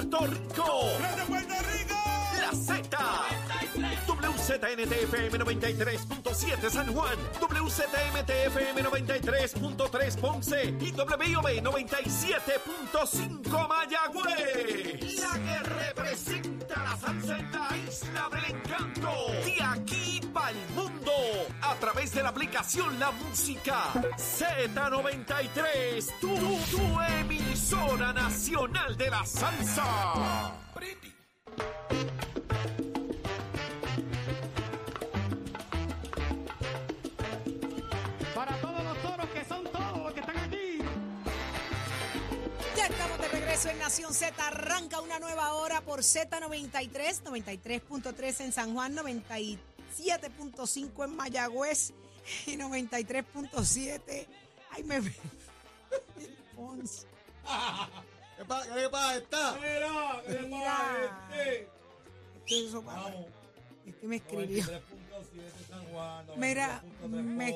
Puerto Rico. ¡Desde Puerto Rico! La Z. WZNTFM 93.7 San Juan, WZMTFM 93.3 Ponce y WIOB 97.5 Mayagüez. La que representa la isla del encanto. De aquí para el mundo. A través de la aplicación La Música Z93. Tu, tu emisora nacional de la salsa. Para regreso en Nación Z. Arranca una nueva hora por Z93, 93.3 en San Juan, 97.5 en Mayagüez y 93.7. Ay, me. Ponce. ¿Qué pasa? ¿Qué pasa? ¿Está? Mira, ¿qué Mira. pasa este? Eso para-. Este me escribió. 93.7 San Juan, Mira, 93.3 me,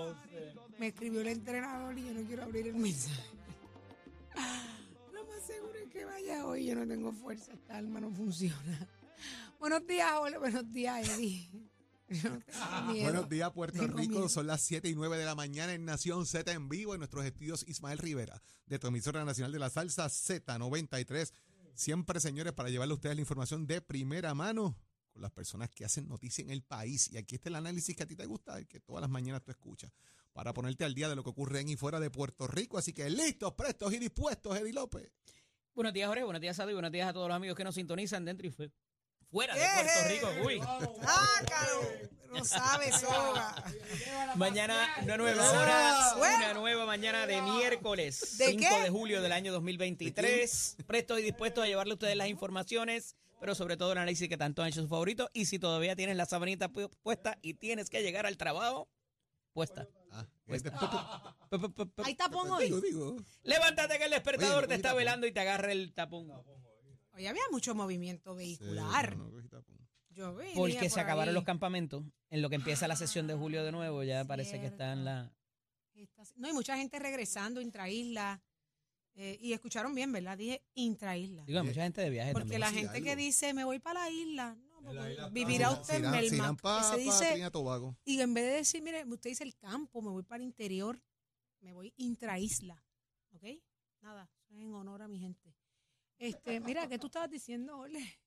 me escribió el entrenador y yo no quiero abrir el mensaje. Seguro es que vaya hoy. Yo no tengo fuerza. Esta alma no funciona. Buenos días, Ole. Buenos días, Eddie. No miedo. Buenos días, Puerto Tengo Rico. miedo. Son las 7 y 9 de la mañana en Nación Z en vivo en nuestros estudios Ismael Rivera, de tu emisora nacional de la salsa Z93. Siempre, señores, para llevarle a ustedes la información de primera mano con las personas que hacen noticia en el país. Y aquí está el análisis que a ti te gusta, el que todas las mañanas tú escuchas, para ponerte al día de lo que ocurre en y fuera de Puerto Rico. Así que listos, prestos y dispuestos, Eddie López. Buenos días, Jorge. Buenos días, Sado. Y buenos días a todos los amigos que nos sintonizan dentro y fue- fuera de. Puerto Rico. Uy. ¡Sácalo! No sabes, soga. Mañana una nueva hora, una nueva mañana de miércoles, ¿De 5 qué? de julio del año 2023. Presto y dispuesto a llevarle a ustedes las informaciones, pero sobre todo el análisis que tanto han hecho sus favoritos. Y si todavía tienes la sabanita pu- puesta y tienes que llegar al trabajo, puesta. Ah, Pues- Hay tapón hoy. digo. Levántate que el despertador Oye, te está tapón. velando y te agarra el tapón. Hoy había mucho movimiento vehicular. Sí, no, no, cogí tapón. Yo venía Porque por se acabaron ahí. los campamentos. En lo que empieza la sesión de julio de nuevo, ya parece que está en la... No, hay mucha gente regresando intraisla. Eh, y escucharon bien, ¿verdad? Dije intraisla. Digo, hay mucha gente de viaje Porque también. la sí, gente que dice, me voy para la isla. Vivirá usted en Melmac. pa dice, y Tobago. y en vez de decir, mire, usted dice el campo, me voy para el interior, me voy intraisla. ¿Ok? Nada, eso es en honor a mi gente. Este, mira, ¿qué tú estabas diciendo, Ole?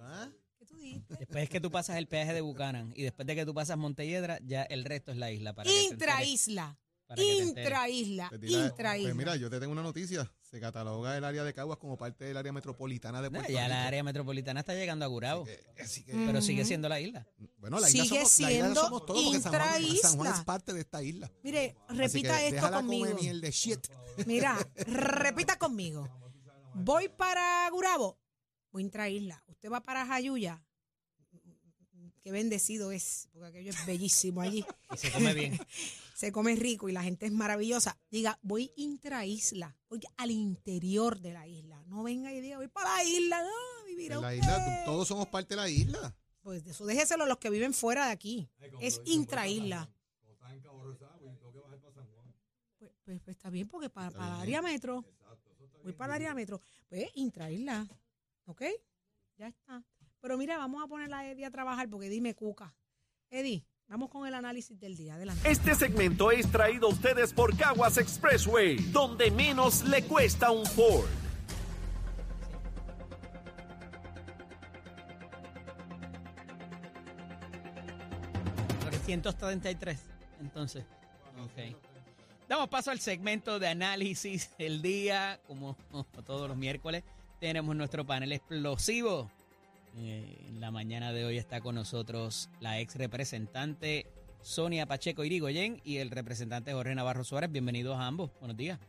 ¿Ah? ¿Qué tú dijiste? Después que tú pasas el peaje de Buchanan y después de que tú pasas Montelledra, ya el resto es la isla. Para Intraisla. Intraisla. Pues Intraisla. Pues mira, yo te tengo una noticia. Se cataloga el área de Caguas como parte del área metropolitana de No, Puerto ya Rico. la área metropolitana está llegando a Gurabo, Así que- así que- pero sigue siendo la isla. bueno, la isla, Sigue somos, la isla siendo somos todos porque San Juan, San Juan intraisla. es parte de esta isla. Mire, Así repita que esto déjala conmigo. comer miel de shit. Mira, repita conmigo. Voy para Gurabo, voy a intraisla. Usted va para Jayuya. Qué bendecido es, porque aquello es bellísimo allí. Y se come bien. Se come rico y la gente es maravillosa. Diga, voy intraisla, voy al interior de la isla. No venga y diga, voy para la isla, no, vivir En la usted. isla, todos somos parte de la isla. Pues de eso déjeselo a los que viven fuera de aquí. Es intraisla. Pues, pues, pues está bien, porque para, para el área metro, voy para el área metro, pues intraisla, ¿ok? Ya está. Pero mira, vamos a poner a Eddie a trabajar porque dime cuca. Eddie, vamos con el análisis del día. Adelante. Este segmento es traído a ustedes por Caguas Expressway, donde menos le cuesta un Ford. 333, entonces. Ok. Damos paso al segmento de análisis del día, como todos los miércoles. Tenemos nuestro panel explosivo. Eh, en la mañana de hoy está con nosotros la ex representante Sonia Pacheco Irigoyen y el representante Jorge Navarro Suárez. Bienvenidos a ambos. Buenos días.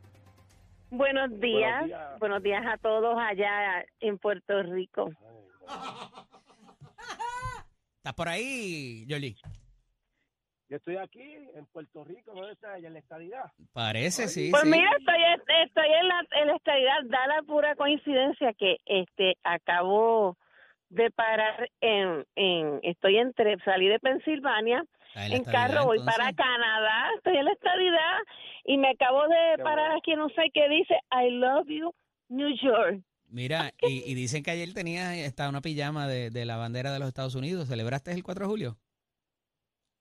Buenos días. Buenos días a todos allá en Puerto Rico. ¿Estás por ahí, Yoli? Yo estoy aquí en Puerto Rico, ¿no en la estadidad? Parece, sí, Pues sí. mira, estoy, estoy en la, en la estadidad. Da la pura coincidencia que este acabo de parar en, en estoy entre salí de Pensilvania Está en en carro voy entonces. para Canadá estoy en la estadidad y me acabo de Qué parar bueno. aquí no sé qué dice I love you New York Mira, y, y dicen que ayer tenía hasta una pijama de, de la bandera de los Estados Unidos. ¿Celebraste el 4 de julio?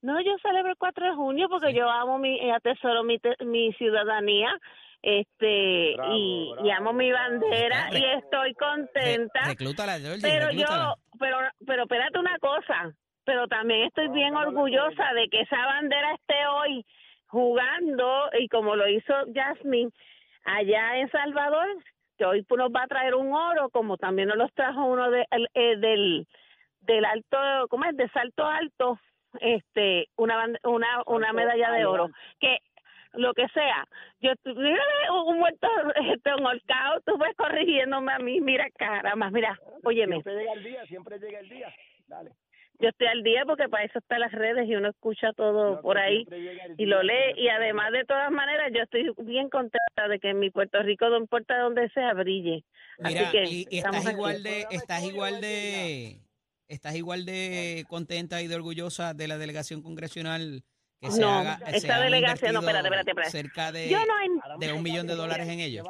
No, yo celebro el 4 de junio porque yo amo mi, y atesoro mi, te- mi ciudadanía, este, Bravo, y, bravo, y amo mi bandera y estoy contenta. Re- reclútala, Georgie, pero reclútala. yo, pero, pero espérate una cosa, pero también estoy bien orgullosa de que esa bandera esté hoy jugando y como lo hizo Jasmine allá en Salvador, que hoy nos va a traer un oro, como también nos los trajo uno de, el- eh, del del alto, ¿cómo es? De salto alto, este, una una una medalla de oro, que lo que sea. Yo mírame un muerto este un horcado, tú vas corrigiéndome a mí, mira cara más, mira, óyeme, Siempre llega el día, siempre llega el día. Dale. yo estoy al día porque para eso están las redes y uno escucha todo No, por ahí y lo lee y además de todas maneras yo estoy bien contenta de que en mi Puerto Rico no importa donde sea brille. Mira, Así que y, estás aquí. igual de, estás igual de, estás igual de contenta y de orgullosa de la delegación congresional que se No, haga. esta delegación, no, espérate, espérate, espérate. Cerca de, Yo no de un millón de dólares en ellos.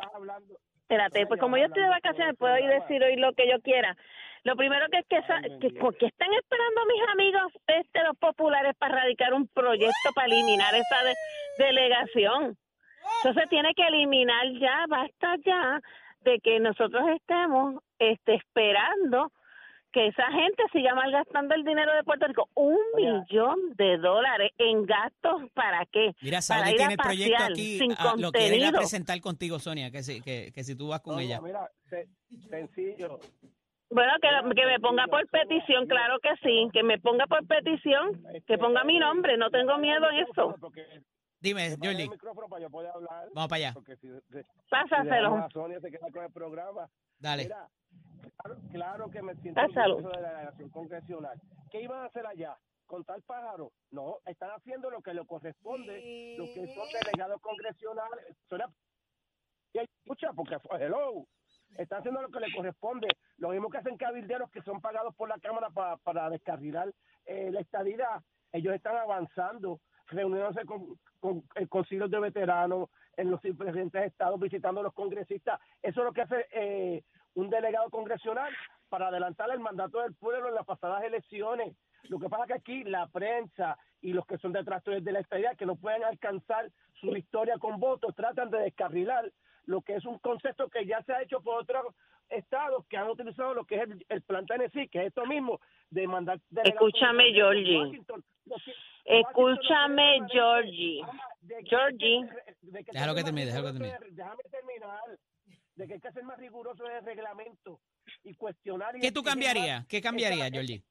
Espérate, pues como yo estoy de vacaciones, puedo ir decir hoy lo que yo quiera. Lo primero que es que, esa- que ¿por qué están esperando mis amigos este, los populares para radicar un proyecto para eliminar esa de- delegación? Se tiene que eliminar ya, basta ya de que nosotros estemos este, esperando que esa gente siga malgastando el dinero de Puerto Rico. Un millón de dólares en gastos, ¿para qué? Mira, para Saudi ir a tiene el proyecto aquí, sin ah, lo quiere ir a contenido. presentar contigo, Sonia, que si, que, que si tú vas con No, ella. mira, se- sencillo. Bueno, que, que me ponga por petición, claro que sí, que me ponga por petición, que ponga mi nombre, no tengo miedo en eso. Porque Dime, Jordi, vamos para allá. Pásaselo. Sonia se queda con el programa. Dale. Mira, claro, claro que me siento Pásalo. de la delegación congresional. ¿Qué iban a hacer allá? ¿Contar pájaros? No, están haciendo lo que le corresponde, lo que son delegados congresionales. Suena- Escucha, porque fue hello. Están haciendo lo que le corresponde. Lo mismo que hacen cabilderos que son pagados por la Cámara pa- para descarrilar eh, la estadidad. Ellos están avanzando, reuniéndose con, con eh, concilios de veteranos en los diferentes estados, visitando a los congresistas. Eso es lo que hace eh, un delegado congresional para adelantar el mandato del pueblo en las pasadas elecciones. Lo que pasa es que aquí la prensa y los que son detractores de la estadidad, que no pueden alcanzar su victoria con votos, tratan de descarrilar lo que es un concepto que ya se ha hecho por otros estados que han utilizado lo que es el, el plan Tennessee, que es esto mismo, de mandar... delegados Escúchame. Georgie. Washington, Escúchame, Washington Georgie. De Georgie. de Déjalo que termine, déjalo que de- Déjame terminar. De que hay que ser más riguroso en el reglamento y cuestionar. y ¿Qué tú cambiarías? ¿Qué cambiarías, esa- Georgie?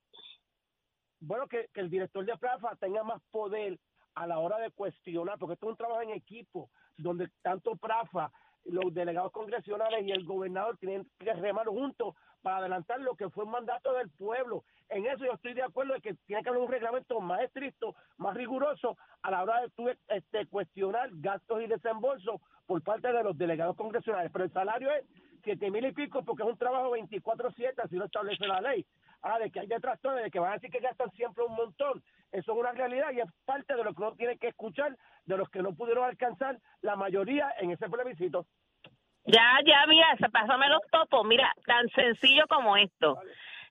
bueno, que, que el director de PRAFA tenga más poder a la hora de cuestionar, porque esto es un trabajo en equipo, donde tanto PRAFA, los delegados congresionales y el gobernador tienen que remar juntos para adelantar lo que fue un mandato del pueblo. En eso yo estoy de acuerdo de que tiene que haber un reglamento más estricto, más riguroso a la hora de tú, este, cuestionar gastos y desembolsos por parte de los delegados congresionales. Pero el salario es siete mil y pico porque es un trabajo 24-7, así lo establece la ley. Ah, de que hay detractores, de que van a decir que gastan siempre un montón. Eso es una realidad y es parte de lo que uno tiene que escuchar de los que no pudieron alcanzar la mayoría en ese plebiscito. Ya, ya, mira, se- pásame los topos, mira, tan sencillo como esto.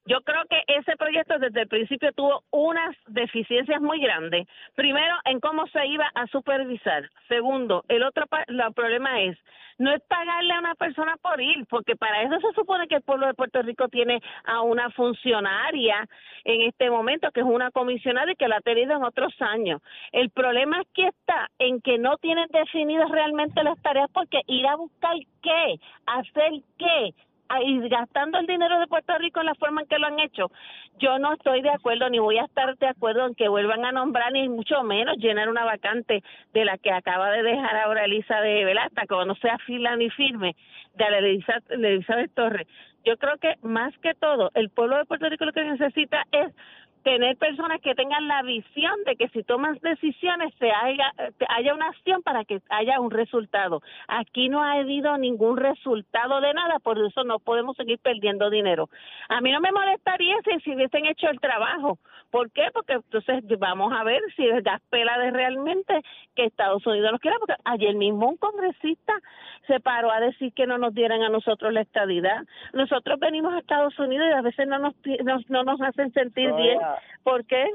Yo creo que ese proyecto desde el principio tuvo unas deficiencias muy grandes. Primero, en cómo se iba a supervisar. Segundo, el otro el problema es, no es pagarle a una persona por ir, porque para eso se supone que el pueblo de Puerto Rico tiene a una funcionaria en este momento, que es una comisionada y que la ha tenido en otros años. El problema que está en que no tienen definidas realmente las tareas, porque ir a buscar qué, hacer qué, y gastando el dinero de Puerto Rico en la forma en que lo han hecho, yo no estoy de acuerdo ni voy a estar de acuerdo en que vuelvan a nombrar ni mucho menos llenar una vacante de la que acaba de dejar ahora de Velasta, que no sea fila ni firme, de la Elisa, de Elizabeth Torres. Yo creo que más que todo, el pueblo de Puerto Rico lo que necesita es tener personas que tengan la visión de que si toman decisiones se haya, haya una acción para que haya un resultado. Aquí no ha habido ningún resultado de nada, por eso no podemos seguir perdiendo dinero. A mí no me molestaría si, si hubiesen hecho el trabajo. ¿Por qué? Porque entonces vamos a ver si es pela de realmente que Estados Unidos nos quiera, porque ayer mismo un congresista se paró a decir que no nos dieran a nosotros la estadidad. Nosotros venimos a Estados Unidos y a veces no nos, nos- no nos hacen sentir bien. ¿Por qué?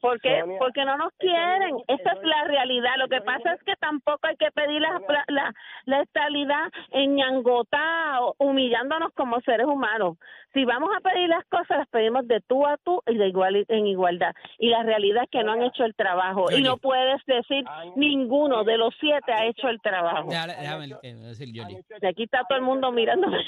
¿Por qué? Sonia, Porque no nos quieren. mismo- Esa es la realidad. Lo que pasa es que tampoco hay que pedir la, Sonia. la, la estabilidad en ñangotá, o humillándonos como seres humanos. Si vamos a pedir las cosas, las pedimos de tú a tú y de igual en igualdad. Y la realidad es que no han Sonia. hecho el trabajo. Y no puedes decir ninguno de los siete ha hecho el trabajo. Déjame, déjame eh, decir aquí está todo el mundo mirándome.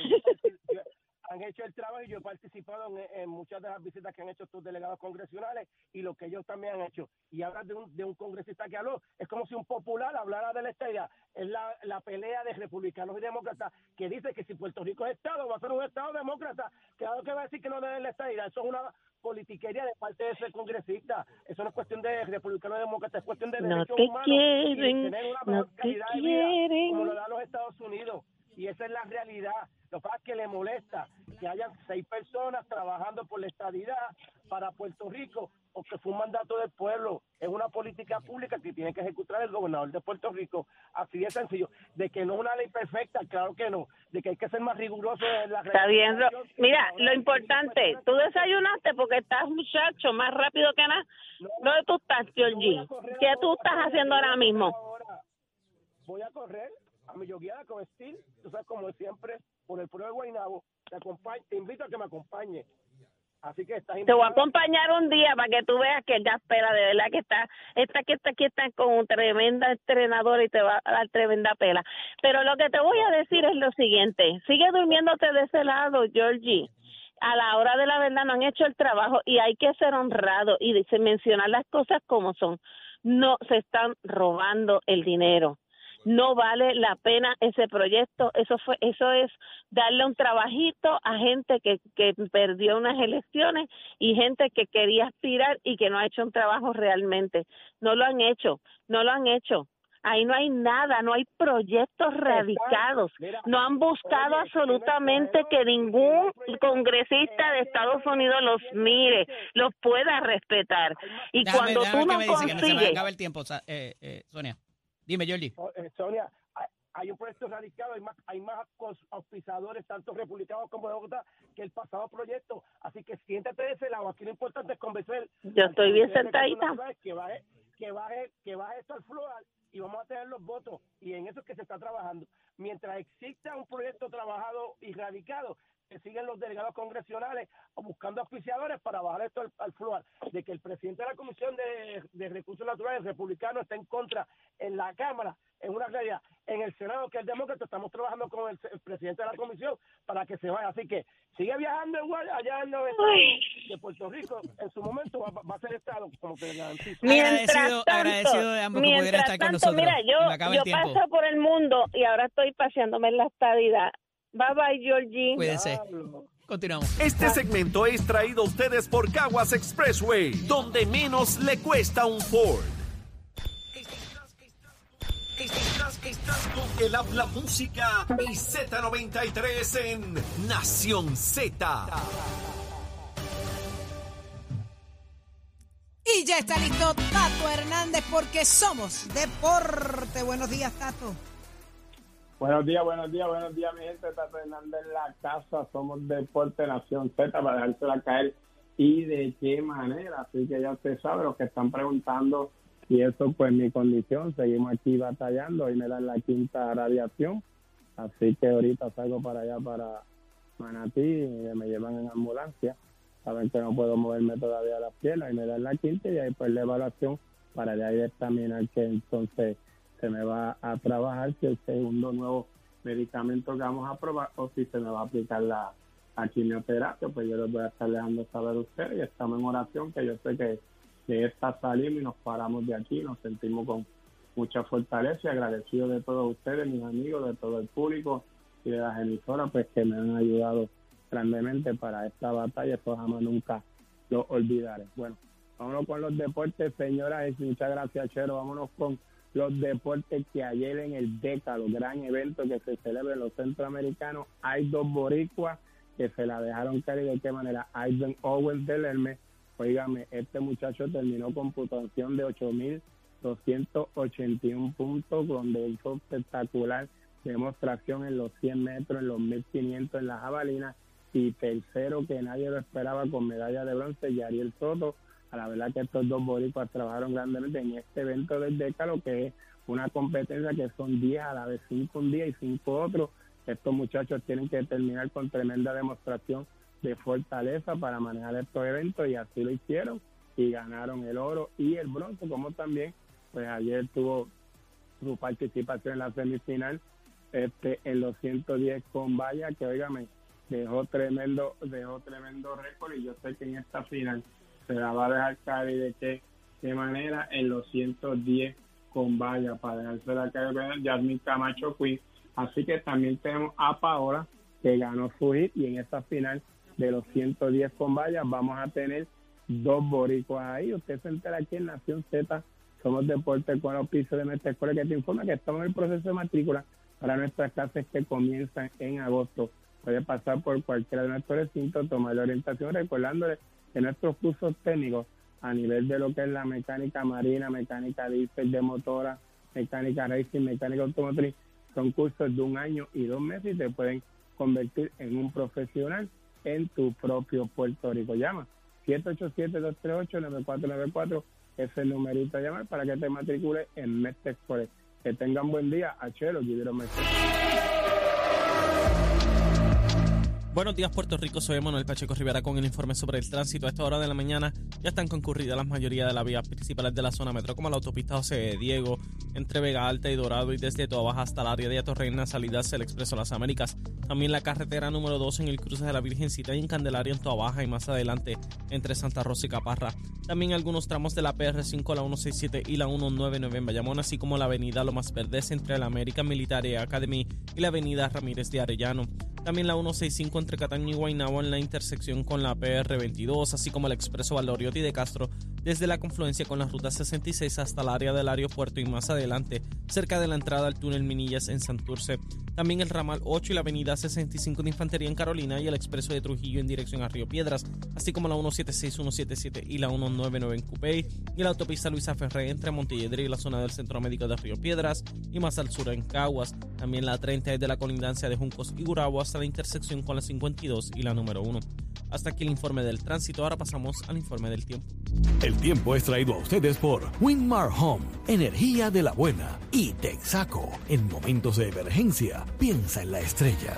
Han hecho el trabajo y yo he participado en, en muchas de las visitas que han hecho tus delegados congresionales y lo que ellos también han hecho. Y hablas de un, de un congresista que habló, es como si un popular hablara de la estadía. Es la, la pelea de republicanos y demócratas que dice que si Puerto Rico es Estado, va a ser un Estado demócrata. Claro que va a decir que no debe la estadía. Eso es una politiquería de parte de ese congresista. Eso no es cuestión de republicano y demócrata, es cuestión de No derechos humanos y quieren, tener una no mejor te calidad de vida quieren. como lo dan los Estados Unidos. Y esa es la realidad. Lo que pasa es que le molesta que hayan seis personas trabajando por la estadidad para Puerto Rico o que fue un mandato del pueblo. Es una política pública que tiene que ejecutar el gobernador de Puerto Rico. Así de sencillo. De que no es una ley perfecta, claro que no. De que hay que ser más riguroso en la Está bien, mira, lo importante, personas- tú desayunaste porque estás muchacho, más rápido que nada. ¿Dónde tú estás, Georgie? ¿Qué tú estás haciendo ahora mismo? Voy a correr a mi yoguiada con Steel, tú sabes, como siempre, por el pueblo de Guaynabo. Te, te invito a que me acompañe. Así que estás Te voy a acompañar un día para que tú veas que ya espera, de verdad que está, esta que está aquí está con un tremenda entrenadora y te va a dar tremenda pela. Pero lo que te voy a decir es lo siguiente, sigue durmiéndote de ese lado, Georgie. A la hora de la verdad no han hecho el trabajo y hay que ser honrado y mencionar las cosas como son. No se están robando el dinero. No vale la pena ese proyecto. Eso fue, eso es darle un trabajito a gente que, que perdió unas elecciones y gente que quería aspirar y que no ha hecho un trabajo realmente. No lo han hecho, no lo han hecho. Ahí no hay nada, no hay proyectos radicados. No han buscado oye, absolutamente que ningún congresista de Estados Unidos los mire, los pueda respetar. Y Déjame, cuando déjame tú no me dice que no se me consigues acaba el tiempo, eh, eh, Sonia. Dime, Yoli. Oh, eh, Sonia, hay, un proyecto radicado, hay más, hay más auspiciadores, tanto republicanos como demócratas, que el pasado proyecto. Así que siéntate de ese lado. Aquí lo importante es convencer. Yo estoy bien sentadita. Que baje, que baje, que baje esto al floor y vamos a tener los votos. Y en eso es que se está trabajando. Mientras exista un proyecto trabajado y radicado, que siguen los delegados congresionales buscando auspiciadores para bajar esto al, al floor. De que el presidente de la Comisión de, de Recursos Naturales, republicano, está en contra en la Cámara, es una realidad. En el Senado, que es demócrata, estamos trabajando con el, el presidente de la Comisión para que se vaya. Así que sigue viajando igual allá en los estados de Puerto Rico. En su momento va, va a ser Estado, como que garantizo. Mientras Agradecido- tanto, agradecido de ambos que pudieran mientras estar con tanto, nosotros. Mira, yo, yo paso por el mundo y ahora estoy paseándome en la estadidad. Bye bye, Georgie. Cuídense. Continuamos. Este segmento es traído a ustedes por Caguas Expressway, donde menos le cuesta un Ford. Estás, estás con el habla música y Z93 en Nación Z. Y ya está listo Tato Hernández porque somos deporte. Buenos días, Tato. Buenos días, buenos días, buenos días, mi gente. Tato Hernández en la casa. Somos Deporte Nación Z para dejársela caer y de qué manera. Así que ya usted sabe, los que están preguntando, y eso pues mi condición. Seguimos aquí batallando. Hoy me dan la quinta radiación. Así que ahorita salgo para allá, para Manatí, y me llevan en ambulancia. Saben que no puedo moverme todavía las piernas y me dan la quinta y ahí pues la evaluación para de ahí determinar que entonces se me va a trabajar si el segundo nuevo medicamento que vamos a probar o si se me va a aplicar la, la quimioterapia, pues yo les voy a estar dejando saber a ustedes y estamos en oración que yo sé que de esta salimos y nos paramos de aquí, nos sentimos con mucha fortaleza y agradecido de todos ustedes, mis amigos, de todo el público y de las emisoras pues que me han ayudado grandemente para esta batalla, esto jamás nunca lo olvidaré. Bueno, vámonos con los deportes, señoras y muchas gracias, Chero. Vámonos con los deportes que ayer en el Décalo, gran evento que se celebra en los centroamericanos, hay dos boricuas que se la dejaron caer de qué manera. Aiden Owens del Hermes, oígame, este muchacho terminó con puntuación de 8.281 puntos, donde hizo espectacular demostración en los 100 metros, en los 1500 en la jabalina y tercero que nadie lo esperaba con medalla de bronce, Yariel Soto. A la verdad que estos dos boricuas trabajaron grandemente en este evento del Décalo, que es una competencia que son 10 a la vez, 5 un día y 5 otros. Estos muchachos tienen que terminar con tremenda demostración de fortaleza para manejar estos eventos y así lo hicieron y ganaron el oro y el bronce, como también pues ayer tuvo su participación en la semifinal este en los 110 con Valla, que oígame, dejó tremendo, dejó tremendo récord y yo sé que en esta final se la va a dejar caer y de qué, qué manera en los 110 con Valla para dejarse la caer Yasmin Camacho Queen. Así que también tenemos a Paola que ganó su hit y en esta final de los 110 con Valla vamos a tener dos boricuas ahí. Usted se entera aquí en Nación Z, somos Deportes con los pisos de nuestra escuela que te informa que estamos en el proceso de matrícula para nuestras clases que comienzan en agosto. Puede pasar por cualquiera de nuestros recintos, tomar la orientación, recordándole que nuestros cursos técnicos a nivel de lo que es la mecánica marina, mecánica diesel de motora, mecánica racing, mecánica automotriz, son cursos de un año y dos meses y te pueden convertir en un profesional en tu propio Puerto Rico. Llama 787-238-9494, ese es el numerito a llamar para que te matricule en Forest. Que tengan buen día. Achelo, Guillermo Mestre. Buenos días, Puerto Rico. Soy Manuel Pacheco Rivera con el informe sobre el tránsito. A esta hora de la mañana ya están concurridas la mayoría de las vías principales de la zona metro, como la autopista José Diego, entre Vega Alta y Dorado, y desde Toa hasta el área de Atorreina, salidas del Expreso Las Américas. También la carretera número 2 en el cruce de la Virgencita y en Candelaria en Toa Baja y más adelante entre Santa Rosa y Caparra. También algunos tramos de la PR5, la 167 y la 199 en Bayamón, así como la avenida Lomas Verdes entre la American Military Academy y la avenida Ramírez de Arellano. También la 165 entre Cataño y Guaynabo en la intersección con la PR22, así como el expreso Valdoriotti de Castro desde la confluencia con la ruta 66 hasta el área del aeropuerto y más adelante, cerca de la entrada al túnel Minillas en Santurce. También el ramal 8 y la avenida 65 de Infantería en Carolina y el expreso de Trujillo en dirección a Río Piedras, así como la 176, 177 y la 199 en Cupey y la autopista Luisa Ferré entre Montelledre y la zona del Centro Médico de Río Piedras y más al sur en Caguas. También la 30 es de la colindancia de Juncos y Gurabo hasta la intersección con la 52 y la número 1. Hasta aquí el informe del tránsito, ahora pasamos al informe del tiempo. El tiempo es traído a ustedes por Winmar Home, energía de la buena, y Texaco. En momentos de emergencia, piensa en la estrella.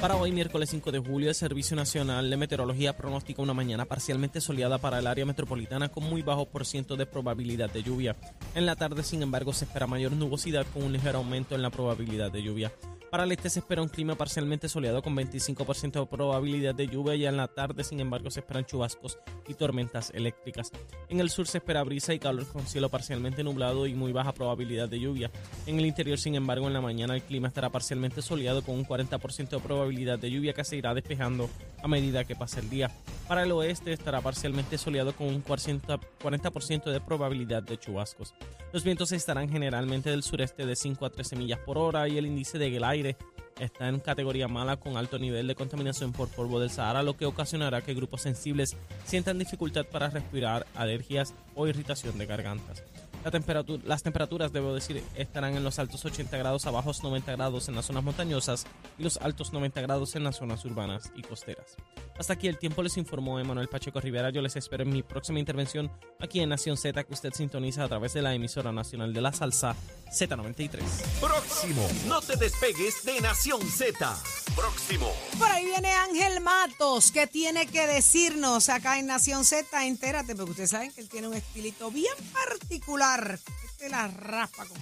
Para hoy, miércoles 5 de julio, el Servicio Nacional de Meteorología pronostica una mañana parcialmente soleada para el área metropolitana con muy bajo por ciento de probabilidad de lluvia. En la tarde, sin embargo, se espera mayor nubosidad con un ligero aumento en la probabilidad de lluvia. Para el este se espera un clima parcialmente soleado con 25% de probabilidad de lluvia y en la tarde, sin embargo, se esperan chubascos y tormentas eléctricas. En el sur se espera brisa y calor con cielo parcialmente nublado y muy baja probabilidad de lluvia. En el interior, sin embargo, en la mañana el clima estará parcialmente soleado con un 40% de probabilidad de lluvia que se irá despejando a medida que pase el día. Para el oeste estará parcialmente soleado con un 40% de probabilidad de chubascos. Los vientos estarán generalmente del sureste de 5 a 13 millas por hora y el índice de aire está en categoría mala con alto nivel de contaminación por polvo del Sahara, lo que ocasionará que grupos sensibles sientan dificultad para respirar, alergias o irritación de gargantas. La temperatura, las temperaturas, debo decir, estarán en los altos 80 grados a bajos 90 grados en las zonas montañosas y los altos 90 grados en las zonas urbanas y costeras. Hasta aquí el tiempo les informó Emanuel Pacheco Rivera. Yo les espero en mi próxima intervención aquí en Nación Z que usted sintoniza a través de la emisora nacional de la salsa Z93. Próximo. No te despegues de Nación Z. Próximo. Por ahí viene Ángel Matos, que tiene que decirnos acá en Nación Z. Entérate, porque ustedes saben que él tiene un estilito bien particular. Este la raspa como,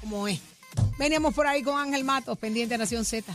como es. Veníamos por ahí con Ángel Matos, pendiente de Nación Z.